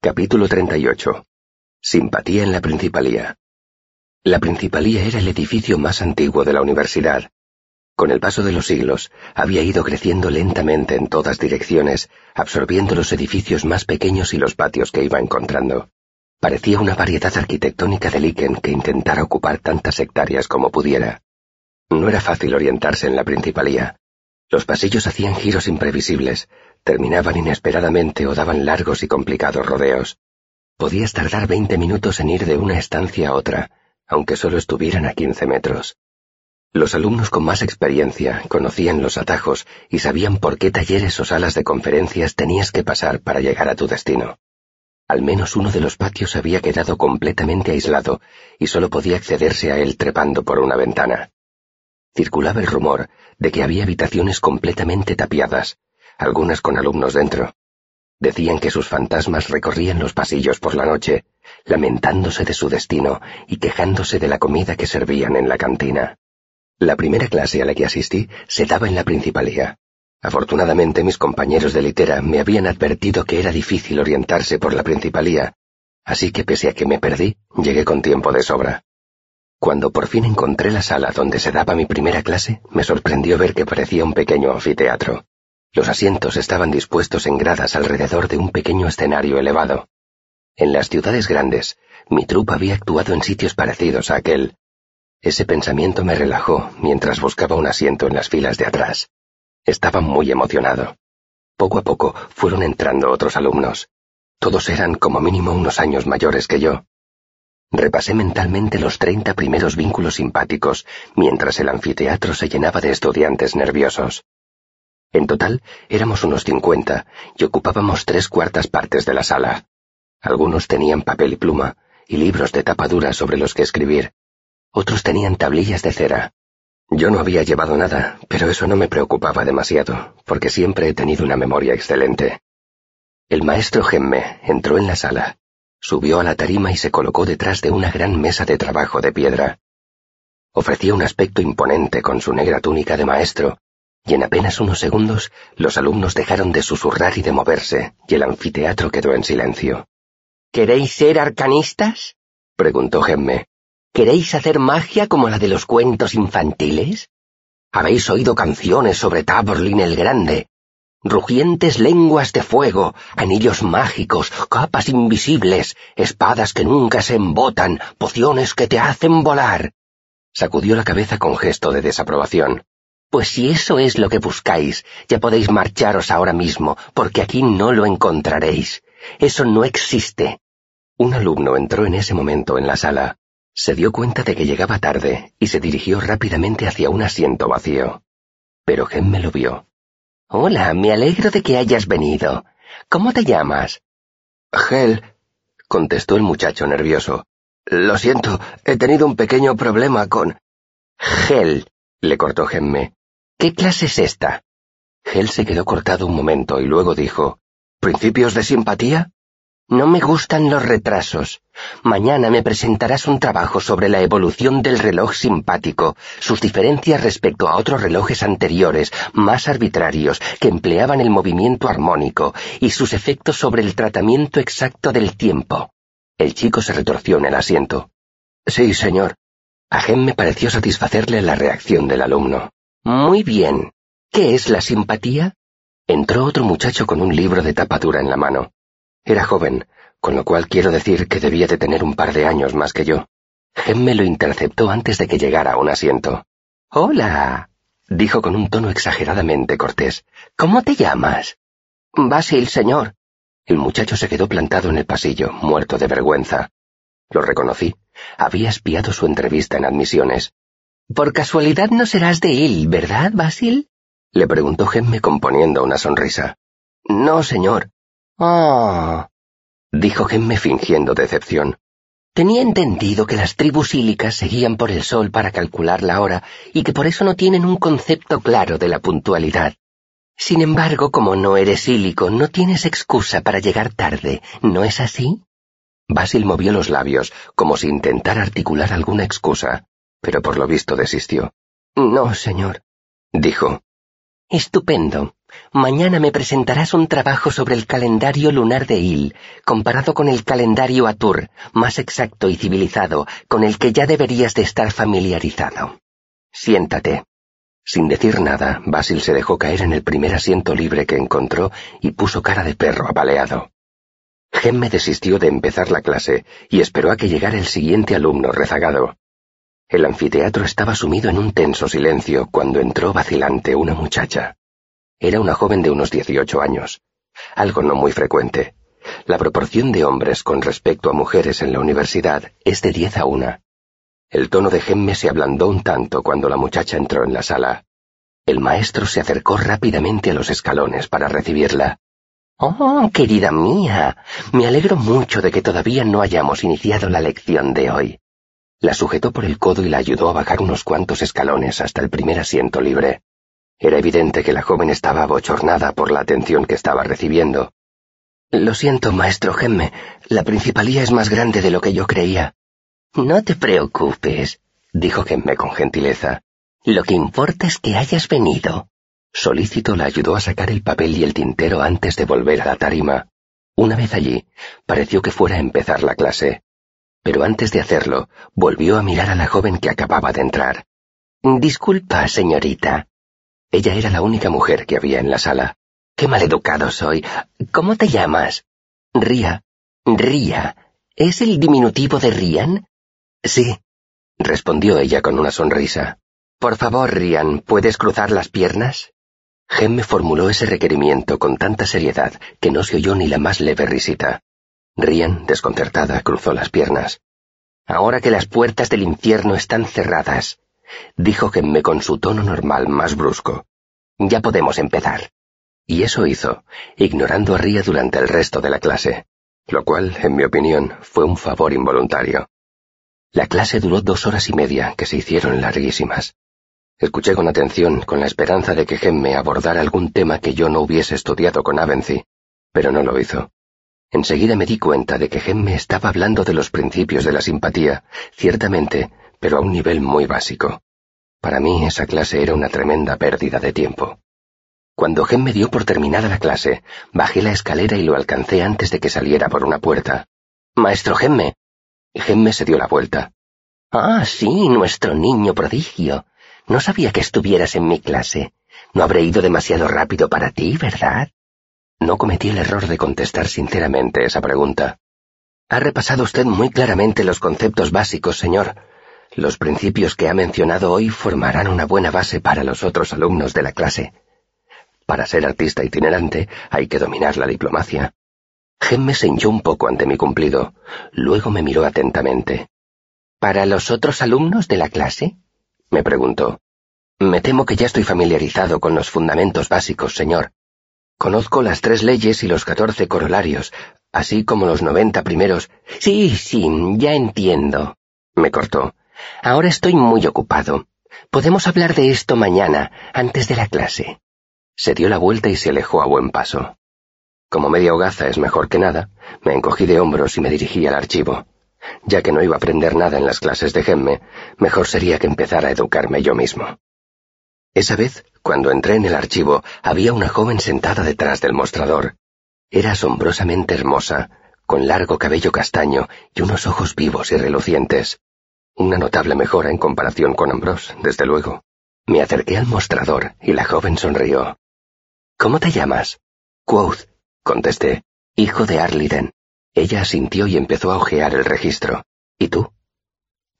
Capítulo 38. Simpatía en la Principalía. La Principalía era el edificio más antiguo de la universidad. Con el paso de los siglos, había ido creciendo lentamente en todas direcciones, absorbiendo los edificios más pequeños y los patios que iba encontrando. Parecía una variedad arquitectónica de líquen que intentara ocupar tantas hectáreas como pudiera. No era fácil orientarse en la Principalía. Los pasillos hacían giros imprevisibles, terminaban inesperadamente o daban largos y complicados rodeos. Podías tardar veinte minutos en ir de una estancia a otra, aunque solo estuvieran a quince metros. Los alumnos con más experiencia conocían los atajos y sabían por qué talleres o salas de conferencias tenías que pasar para llegar a tu destino. Al menos uno de los patios había quedado completamente aislado y solo podía accederse a él trepando por una ventana. Circulaba el rumor de que había habitaciones completamente tapiadas, algunas con alumnos dentro. Decían que sus fantasmas recorrían los pasillos por la noche, lamentándose de su destino y quejándose de la comida que servían en la cantina. La primera clase a la que asistí se daba en la principalía. Afortunadamente mis compañeros de litera me habían advertido que era difícil orientarse por la principalía, así que pese a que me perdí, llegué con tiempo de sobra. Cuando por fin encontré la sala donde se daba mi primera clase, me sorprendió ver que parecía un pequeño anfiteatro. Los asientos estaban dispuestos en gradas alrededor de un pequeño escenario elevado. En las ciudades grandes, mi trupa había actuado en sitios parecidos a aquel. Ese pensamiento me relajó mientras buscaba un asiento en las filas de atrás. Estaba muy emocionado. Poco a poco fueron entrando otros alumnos. Todos eran como mínimo unos años mayores que yo. Repasé mentalmente los treinta primeros vínculos simpáticos, mientras el anfiteatro se llenaba de estudiantes nerviosos. En total éramos unos cincuenta y ocupábamos tres cuartas partes de la sala. Algunos tenían papel y pluma y libros de tapadura sobre los que escribir. Otros tenían tablillas de cera. Yo no había llevado nada, pero eso no me preocupaba demasiado, porque siempre he tenido una memoria excelente. El maestro Gemme entró en la sala Subió a la tarima y se colocó detrás de una gran mesa de trabajo de piedra. Ofrecía un aspecto imponente con su negra túnica de maestro, y en apenas unos segundos los alumnos dejaron de susurrar y de moverse, y el anfiteatro quedó en silencio. ¿Queréis ser arcanistas? preguntó Gemme. ¿Queréis hacer magia como la de los cuentos infantiles? Habéis oído canciones sobre Taborlin el Grande, rugientes lenguas de fuego, anillos mágicos, capas invisibles, espadas que nunca se embotan, pociones que te hacen volar. Sacudió la cabeza con gesto de desaprobación. Pues si eso es lo que buscáis, ya podéis marcharos ahora mismo, porque aquí no lo encontraréis. Eso no existe. Un alumno entró en ese momento en la sala. Se dio cuenta de que llegaba tarde y se dirigió rápidamente hacia un asiento vacío. Pero me lo vio. Hola, me alegro de que hayas venido. ¿Cómo te llamas? Gel, contestó el muchacho nervioso. Lo siento, he tenido un pequeño problema con... Gel, le cortó Gemme. ¿Qué clase es esta? Gel se quedó cortado un momento y luego dijo, ¿Principios de simpatía? No me gustan los retrasos. Mañana me presentarás un trabajo sobre la evolución del reloj simpático, sus diferencias respecto a otros relojes anteriores, más arbitrarios, que empleaban el movimiento armónico, y sus efectos sobre el tratamiento exacto del tiempo. El chico se retorció en el asiento. Sí, señor. A Gem me pareció satisfacerle la reacción del alumno. Muy bien. ¿Qué es la simpatía? Entró otro muchacho con un libro de tapadura en la mano. Era joven, con lo cual quiero decir que debía de tener un par de años más que yo. me lo interceptó antes de que llegara a un asiento. Hola, dijo con un tono exageradamente cortés. ¿Cómo te llamas? Basil, señor. El muchacho se quedó plantado en el pasillo, muerto de vergüenza. Lo reconocí. Había espiado su entrevista en admisiones. Por casualidad no serás de él, ¿verdad, Basil? Le preguntó Gemme componiendo una sonrisa. No, señor. Ah, dijo Gemme fingiendo decepción. Tenía entendido que las tribus sílicas seguían por el sol para calcular la hora y que por eso no tienen un concepto claro de la puntualidad. Sin embargo, como no eres sílico, no tienes excusa para llegar tarde, ¿no es así? Basil movió los labios, como si intentara articular alguna excusa, pero por lo visto desistió. No, señor, dijo. Estupendo. Mañana me presentarás un trabajo sobre el calendario lunar de Il, comparado con el calendario Atur, más exacto y civilizado, con el que ya deberías de estar familiarizado. Siéntate. Sin decir nada, Basil se dejó caer en el primer asiento libre que encontró y puso cara de perro apaleado. Gemme desistió de empezar la clase y esperó a que llegara el siguiente alumno rezagado. El anfiteatro estaba sumido en un tenso silencio cuando entró vacilante una muchacha. Era una joven de unos dieciocho años, algo no muy frecuente. La proporción de hombres con respecto a mujeres en la universidad es de diez a una. El tono de Gemme se ablandó un tanto cuando la muchacha entró en la sala. El maestro se acercó rápidamente a los escalones para recibirla. Oh, querida mía, me alegro mucho de que todavía no hayamos iniciado la lección de hoy. La sujetó por el codo y la ayudó a bajar unos cuantos escalones hasta el primer asiento libre. Era evidente que la joven estaba abochornada por la atención que estaba recibiendo. Lo siento, maestro Gemme, la principalía es más grande de lo que yo creía. No te preocupes, dijo Gemme con gentileza. Lo que importa es que hayas venido. Solícito la ayudó a sacar el papel y el tintero antes de volver a la tarima. Una vez allí, pareció que fuera a empezar la clase pero antes de hacerlo, volvió a mirar a la joven que acababa de entrar. Disculpa, señorita. Ella era la única mujer que había en la sala. Qué maleducado soy. ¿Cómo te llamas? Ría. Ría. ¿Es el diminutivo de Rian? Sí, respondió ella con una sonrisa. Por favor, Rian, ¿puedes cruzar las piernas? Gemme formuló ese requerimiento con tanta seriedad que no se oyó ni la más leve risita. Rian, desconcertada, cruzó las piernas. Ahora que las puertas del infierno están cerradas, dijo Gemme con su tono normal más brusco. Ya podemos empezar. Y eso hizo, ignorando a Ria durante el resto de la clase, lo cual, en mi opinión, fue un favor involuntario. La clase duró dos horas y media, que se hicieron larguísimas. Escuché con atención, con la esperanza de que Gemme abordara algún tema que yo no hubiese estudiado con Avency, pero no lo hizo. Enseguida me di cuenta de que Gemme estaba hablando de los principios de la simpatía, ciertamente, pero a un nivel muy básico. Para mí esa clase era una tremenda pérdida de tiempo. Cuando Gemme dio por terminada la clase, bajé la escalera y lo alcancé antes de que saliera por una puerta. Maestro Gemme. Gemme se dio la vuelta. Ah, sí, nuestro niño prodigio. No sabía que estuvieras en mi clase. No habré ido demasiado rápido para ti, ¿verdad? No cometí el error de contestar sinceramente esa pregunta. Ha repasado usted muy claramente los conceptos básicos, señor. Los principios que ha mencionado hoy formarán una buena base para los otros alumnos de la clase. Para ser artista itinerante hay que dominar la diplomacia. Gemme se hinchó un poco ante mi cumplido. Luego me miró atentamente. ¿Para los otros alumnos de la clase? me preguntó. Me temo que ya estoy familiarizado con los fundamentos básicos, señor. Conozco las tres leyes y los catorce corolarios, así como los noventa primeros. Sí, sí, ya entiendo. me cortó. Ahora estoy muy ocupado. Podemos hablar de esto mañana, antes de la clase. Se dio la vuelta y se alejó a buen paso. Como media hogaza es mejor que nada, me encogí de hombros y me dirigí al archivo. Ya que no iba a aprender nada en las clases de Gemme, mejor sería que empezara a educarme yo mismo. Esa vez, cuando entré en el archivo, había una joven sentada detrás del mostrador. Era asombrosamente hermosa, con largo cabello castaño y unos ojos vivos y relucientes. Una notable mejora en comparación con Ambrose, desde luego. Me acerqué al mostrador y la joven sonrió. ¿Cómo te llamas? Quoth, contesté, hijo de Arliden. Ella asintió y empezó a hojear el registro. ¿Y tú?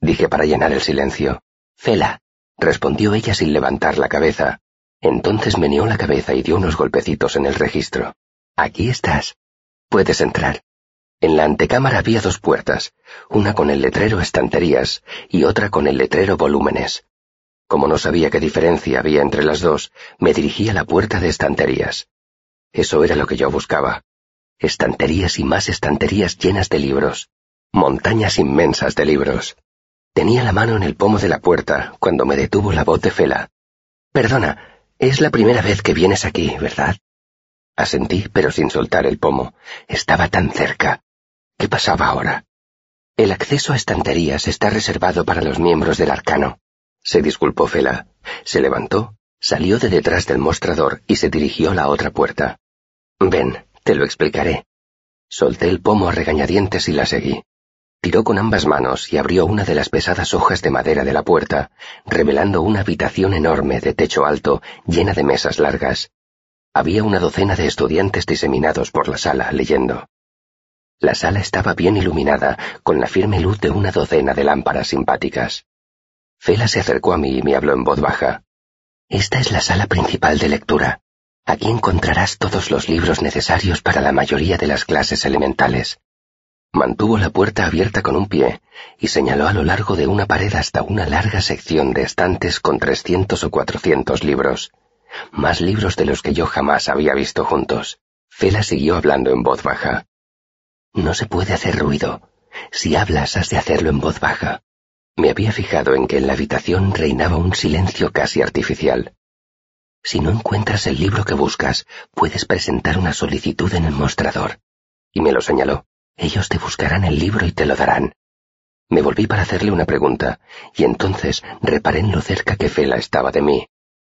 Dije para llenar el silencio. Fela respondió ella sin levantar la cabeza. Entonces meneó la cabeza y dio unos golpecitos en el registro. Aquí estás. Puedes entrar. En la antecámara había dos puertas, una con el letrero estanterías y otra con el letrero volúmenes. Como no sabía qué diferencia había entre las dos, me dirigí a la puerta de estanterías. Eso era lo que yo buscaba. Estanterías y más estanterías llenas de libros. Montañas inmensas de libros. Tenía la mano en el pomo de la puerta cuando me detuvo la voz de Fela. Perdona, es la primera vez que vienes aquí, ¿verdad? Asentí, pero sin soltar el pomo. Estaba tan cerca. ¿Qué pasaba ahora? El acceso a estanterías está reservado para los miembros del arcano. Se disculpó Fela. Se levantó, Salió de detrás del mostrador y se dirigió a la otra puerta. Ven, te lo explicaré. Solté el pomo a regañadientes y la seguí. Tiró con ambas manos y abrió una de las pesadas hojas de madera de la puerta, revelando una habitación enorme de techo alto, llena de mesas largas. Había una docena de estudiantes diseminados por la sala leyendo. La sala estaba bien iluminada, con la firme luz de una docena de lámparas simpáticas. Fela se acercó a mí y me habló en voz baja. Esta es la sala principal de lectura. Aquí encontrarás todos los libros necesarios para la mayoría de las clases elementales. Mantuvo la puerta abierta con un pie y señaló a lo largo de una pared hasta una larga sección de estantes con trescientos o cuatrocientos libros. Más libros de los que yo jamás había visto juntos. Fela siguió hablando en voz baja. No se puede hacer ruido. Si hablas has de hacerlo en voz baja. Me había fijado en que en la habitación reinaba un silencio casi artificial. Si no encuentras el libro que buscas, puedes presentar una solicitud en el mostrador. Y me lo señaló. Ellos te buscarán el libro y te lo darán. Me volví para hacerle una pregunta, y entonces reparé en lo cerca que Fela estaba de mí.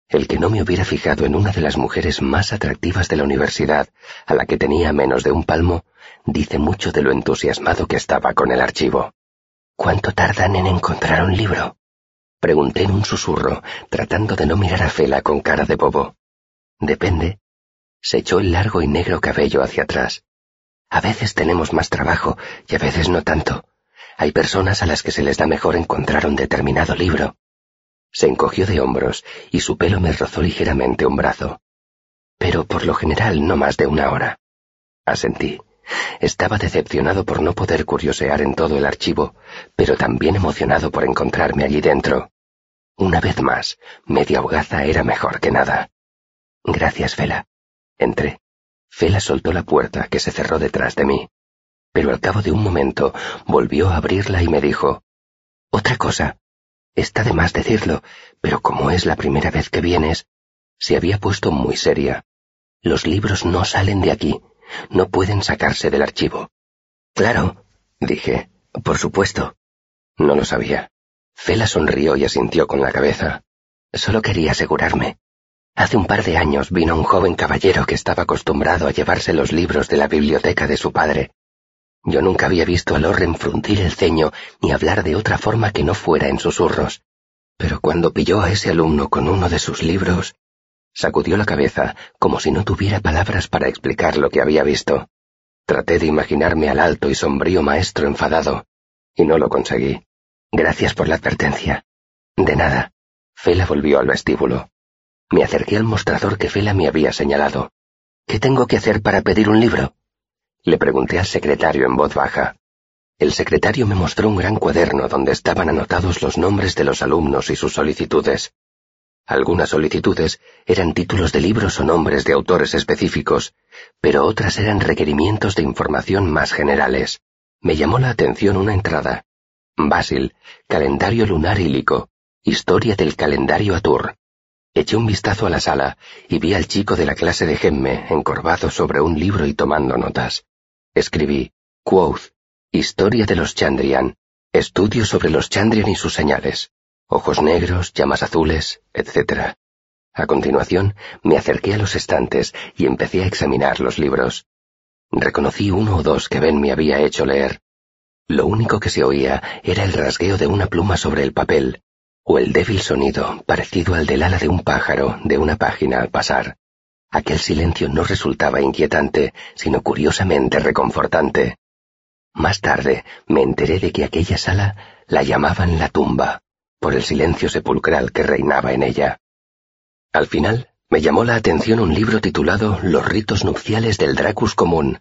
El que no me hubiera fijado en una de las mujeres más atractivas de la universidad, a la que tenía menos de un palmo, dice mucho de lo entusiasmado que estaba con el archivo. ¿Cuánto tardan en encontrar un libro? Pregunté en un susurro, tratando de no mirar a Fela con cara de bobo. Depende. Se echó el largo y negro cabello hacia atrás. A veces tenemos más trabajo y a veces no tanto. Hay personas a las que se les da mejor encontrar un determinado libro. Se encogió de hombros y su pelo me rozó ligeramente un brazo. Pero por lo general no más de una hora. Asentí. Estaba decepcionado por no poder curiosear en todo el archivo, pero también emocionado por encontrarme allí dentro. Una vez más, media hogaza era mejor que nada. Gracias, Fela. Entré. Fela soltó la puerta que se cerró detrás de mí, pero al cabo de un momento volvió a abrirla y me dijo, Otra cosa. Está de más decirlo, pero como es la primera vez que vienes, se había puesto muy seria. Los libros no salen de aquí, no pueden sacarse del archivo. Claro, dije, por supuesto. No lo sabía. Fela sonrió y asintió con la cabeza. Solo quería asegurarme. Hace un par de años vino un joven caballero que estaba acostumbrado a llevarse los libros de la biblioteca de su padre. Yo nunca había visto a Lorren fruntir el ceño ni hablar de otra forma que no fuera en susurros. Pero cuando pilló a ese alumno con uno de sus libros, sacudió la cabeza como si no tuviera palabras para explicar lo que había visto. Traté de imaginarme al alto y sombrío maestro enfadado, y no lo conseguí. Gracias por la advertencia. De nada. Fela volvió al vestíbulo. Me acerqué al mostrador que Fela me había señalado. ¿Qué tengo que hacer para pedir un libro? Le pregunté al secretario en voz baja. El secretario me mostró un gran cuaderno donde estaban anotados los nombres de los alumnos y sus solicitudes. Algunas solicitudes eran títulos de libros o nombres de autores específicos, pero otras eran requerimientos de información más generales. Me llamó la atención una entrada. Basil, calendario lunar ílico, historia del calendario Atur. Eché un vistazo a la sala y vi al chico de la clase de Gemme encorvado sobre un libro y tomando notas. Escribí, Quoth, Historia de los Chandrian, estudio sobre los Chandrian y sus señales, ojos negros, llamas azules, etc. A continuación, me acerqué a los estantes y empecé a examinar los libros. Reconocí uno o dos que Ben me había hecho leer. Lo único que se oía era el rasgueo de una pluma sobre el papel, o el débil sonido parecido al del ala de un pájaro de una página al pasar. Aquel silencio no resultaba inquietante, sino curiosamente reconfortante. Más tarde me enteré de que aquella sala la llamaban la tumba, por el silencio sepulcral que reinaba en ella. Al final, me llamó la atención un libro titulado Los ritos nupciales del Dracus común.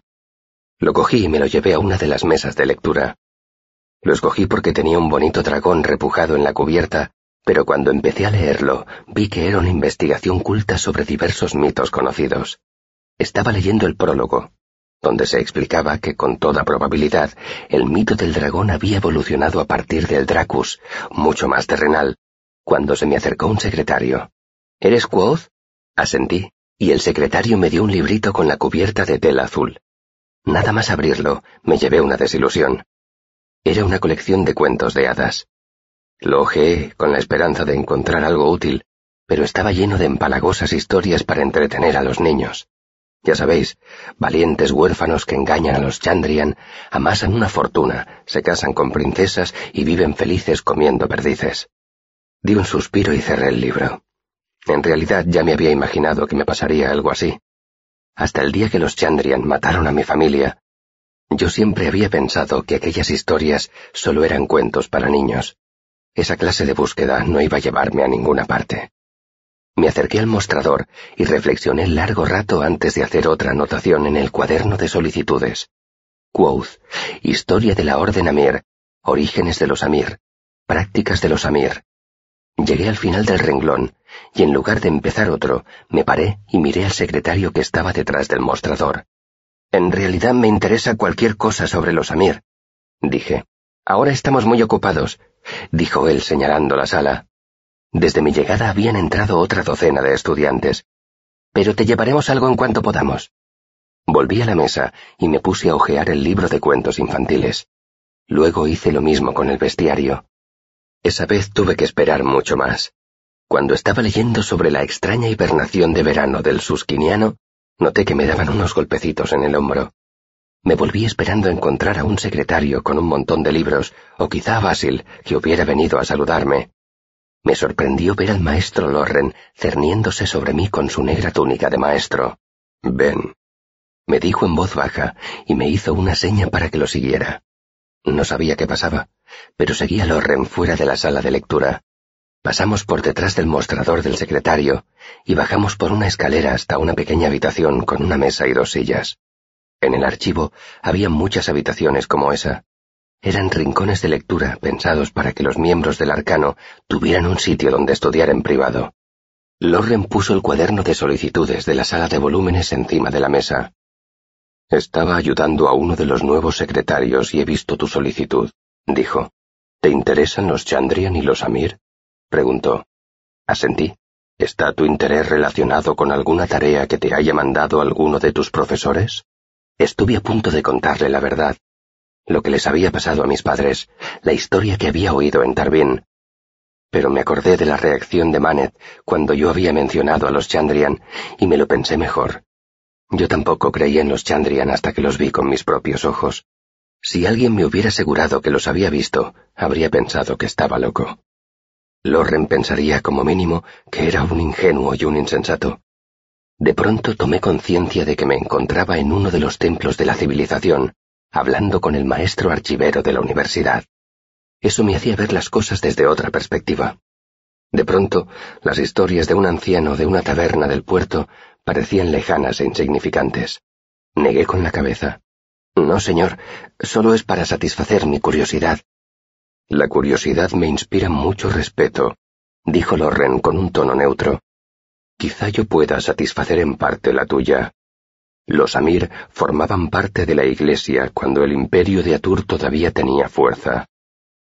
Lo cogí y me lo llevé a una de las mesas de lectura. Lo escogí porque tenía un bonito dragón repujado en la cubierta, pero cuando empecé a leerlo vi que era una investigación culta sobre diversos mitos conocidos. Estaba leyendo el prólogo, donde se explicaba que con toda probabilidad el mito del dragón había evolucionado a partir del Dracus, mucho más terrenal, cuando se me acercó un secretario. ¿Eres Quoth? Asentí, y el secretario me dio un librito con la cubierta de tela azul. Nada más abrirlo, me llevé una desilusión. Era una colección de cuentos de hadas. Lo ojeé con la esperanza de encontrar algo útil, pero estaba lleno de empalagosas historias para entretener a los niños. Ya sabéis, valientes huérfanos que engañan a los Chandrian, amasan una fortuna, se casan con princesas y viven felices comiendo perdices. Di un suspiro y cerré el libro. En realidad ya me había imaginado que me pasaría algo así. Hasta el día que los Chandrian mataron a mi familia, yo siempre había pensado que aquellas historias solo eran cuentos para niños. Esa clase de búsqueda no iba a llevarme a ninguna parte. Me acerqué al mostrador y reflexioné largo rato antes de hacer otra anotación en el cuaderno de solicitudes. Quoth, Historia de la Orden Amir, Orígenes de los Amir, Prácticas de los Amir. Llegué al final del renglón, y en lugar de empezar otro, me paré y miré al secretario que estaba detrás del mostrador. En realidad me interesa cualquier cosa sobre los Amir, dije. Ahora estamos muy ocupados, dijo él señalando la sala. Desde mi llegada habían entrado otra docena de estudiantes. Pero te llevaremos algo en cuanto podamos. Volví a la mesa y me puse a hojear el libro de cuentos infantiles. Luego hice lo mismo con el bestiario. Esa vez tuve que esperar mucho más. Cuando estaba leyendo sobre la extraña hibernación de verano del susquiniano, noté que me daban unos golpecitos en el hombro. Me volví esperando encontrar a un secretario con un montón de libros, o quizá a Basil, que hubiera venido a saludarme. Me sorprendió ver al maestro Lorren cerniéndose sobre mí con su negra túnica de maestro. Ven, me dijo en voz baja y me hizo una seña para que lo siguiera. No sabía qué pasaba, pero seguía Lorren fuera de la sala de lectura. Pasamos por detrás del mostrador del secretario y bajamos por una escalera hasta una pequeña habitación con una mesa y dos sillas. En el archivo había muchas habitaciones como esa, eran rincones de lectura pensados para que los miembros del arcano tuvieran un sitio donde estudiar en privado. Lorren puso el cuaderno de solicitudes de la sala de volúmenes encima de la mesa. Estaba ayudando a uno de los nuevos secretarios y he visto tu solicitud, dijo. ¿Te interesan los Chandrian y los Amir? Preguntó. Asentí. ¿Está tu interés relacionado con alguna tarea que te haya mandado alguno de tus profesores? Estuve a punto de contarle la verdad, lo que les había pasado a mis padres, la historia que había oído en Tarbin. Pero me acordé de la reacción de Manet cuando yo había mencionado a los Chandrian y me lo pensé mejor. Yo tampoco creí en los Chandrian hasta que los vi con mis propios ojos. Si alguien me hubiera asegurado que los había visto, habría pensado que estaba loco. Loren pensaría como mínimo que era un ingenuo y un insensato. De pronto tomé conciencia de que me encontraba en uno de los templos de la civilización, hablando con el maestro archivero de la universidad. Eso me hacía ver las cosas desde otra perspectiva. De pronto, las historias de un anciano de una taberna del puerto parecían lejanas e insignificantes. Negué con la cabeza. No, señor, solo es para satisfacer mi curiosidad. La curiosidad me inspira mucho respeto, dijo Lorren con un tono neutro. Quizá yo pueda satisfacer en parte la tuya. Los Amir formaban parte de la Iglesia cuando el imperio de Atur todavía tenía fuerza.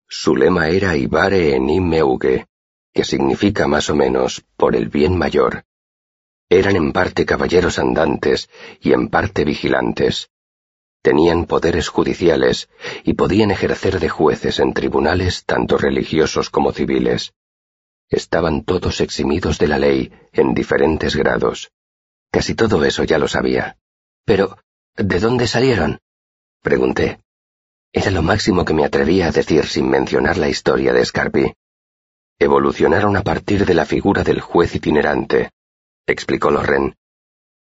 Su lema era Ibare enim meuge, que significa más o menos por el bien mayor. Eran en parte caballeros andantes y en parte vigilantes. Tenían poderes judiciales y podían ejercer de jueces en tribunales tanto religiosos como civiles. Estaban todos eximidos de la ley en diferentes grados. Casi todo eso ya lo sabía. Pero, ¿de dónde salieron? Pregunté. Era lo máximo que me atrevía a decir sin mencionar la historia de Scarpi. Evolucionaron a partir de la figura del juez itinerante, explicó Loren.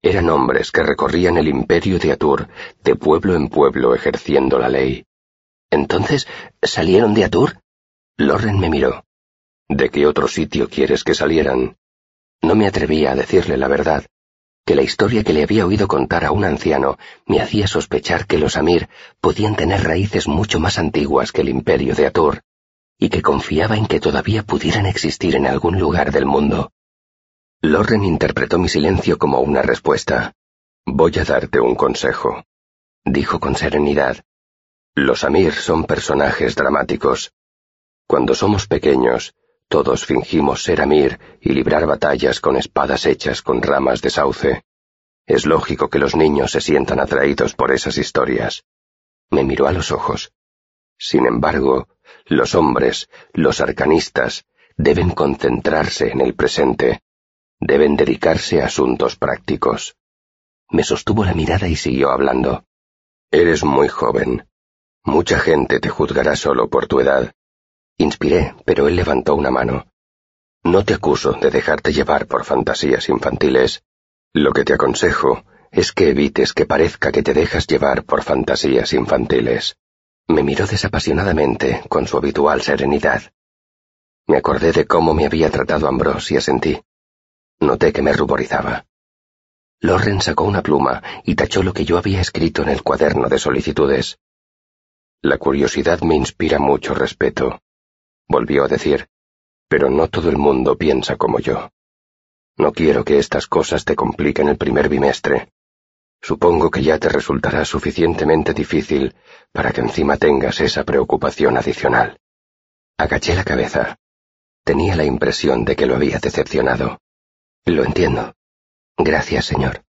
Eran hombres que recorrían el imperio de Atur, de pueblo en pueblo, ejerciendo la ley. Entonces, ¿salieron de Atur? Loren me miró. ¿De qué otro sitio quieres que salieran? No me atrevía a decirle la verdad, que la historia que le había oído contar a un anciano me hacía sospechar que los Amir podían tener raíces mucho más antiguas que el imperio de Atur, y que confiaba en que todavía pudieran existir en algún lugar del mundo. Loren interpretó mi silencio como una respuesta. Voy a darte un consejo, dijo con serenidad. Los Amir son personajes dramáticos. Cuando somos pequeños, todos fingimos ser Amir y librar batallas con espadas hechas con ramas de sauce. Es lógico que los niños se sientan atraídos por esas historias. Me miró a los ojos. Sin embargo, los hombres, los arcanistas, deben concentrarse en el presente, deben dedicarse a asuntos prácticos. Me sostuvo la mirada y siguió hablando. Eres muy joven. Mucha gente te juzgará solo por tu edad. Inspiré, pero él levantó una mano. No te acuso de dejarte llevar por fantasías infantiles. Lo que te aconsejo es que evites que parezca que te dejas llevar por fantasías infantiles. Me miró desapasionadamente, con su habitual serenidad. Me acordé de cómo me había tratado Ambrose y asentí. Noté que me ruborizaba. Loren sacó una pluma y tachó lo que yo había escrito en el cuaderno de solicitudes. La curiosidad me inspira mucho respeto, volvió a decir, pero no todo el mundo piensa como yo. No quiero que estas cosas te compliquen el primer bimestre. Supongo que ya te resultará suficientemente difícil para que encima tengas esa preocupación adicional. Agaché la cabeza. Tenía la impresión de que lo había decepcionado. Lo entiendo. Gracias, señor.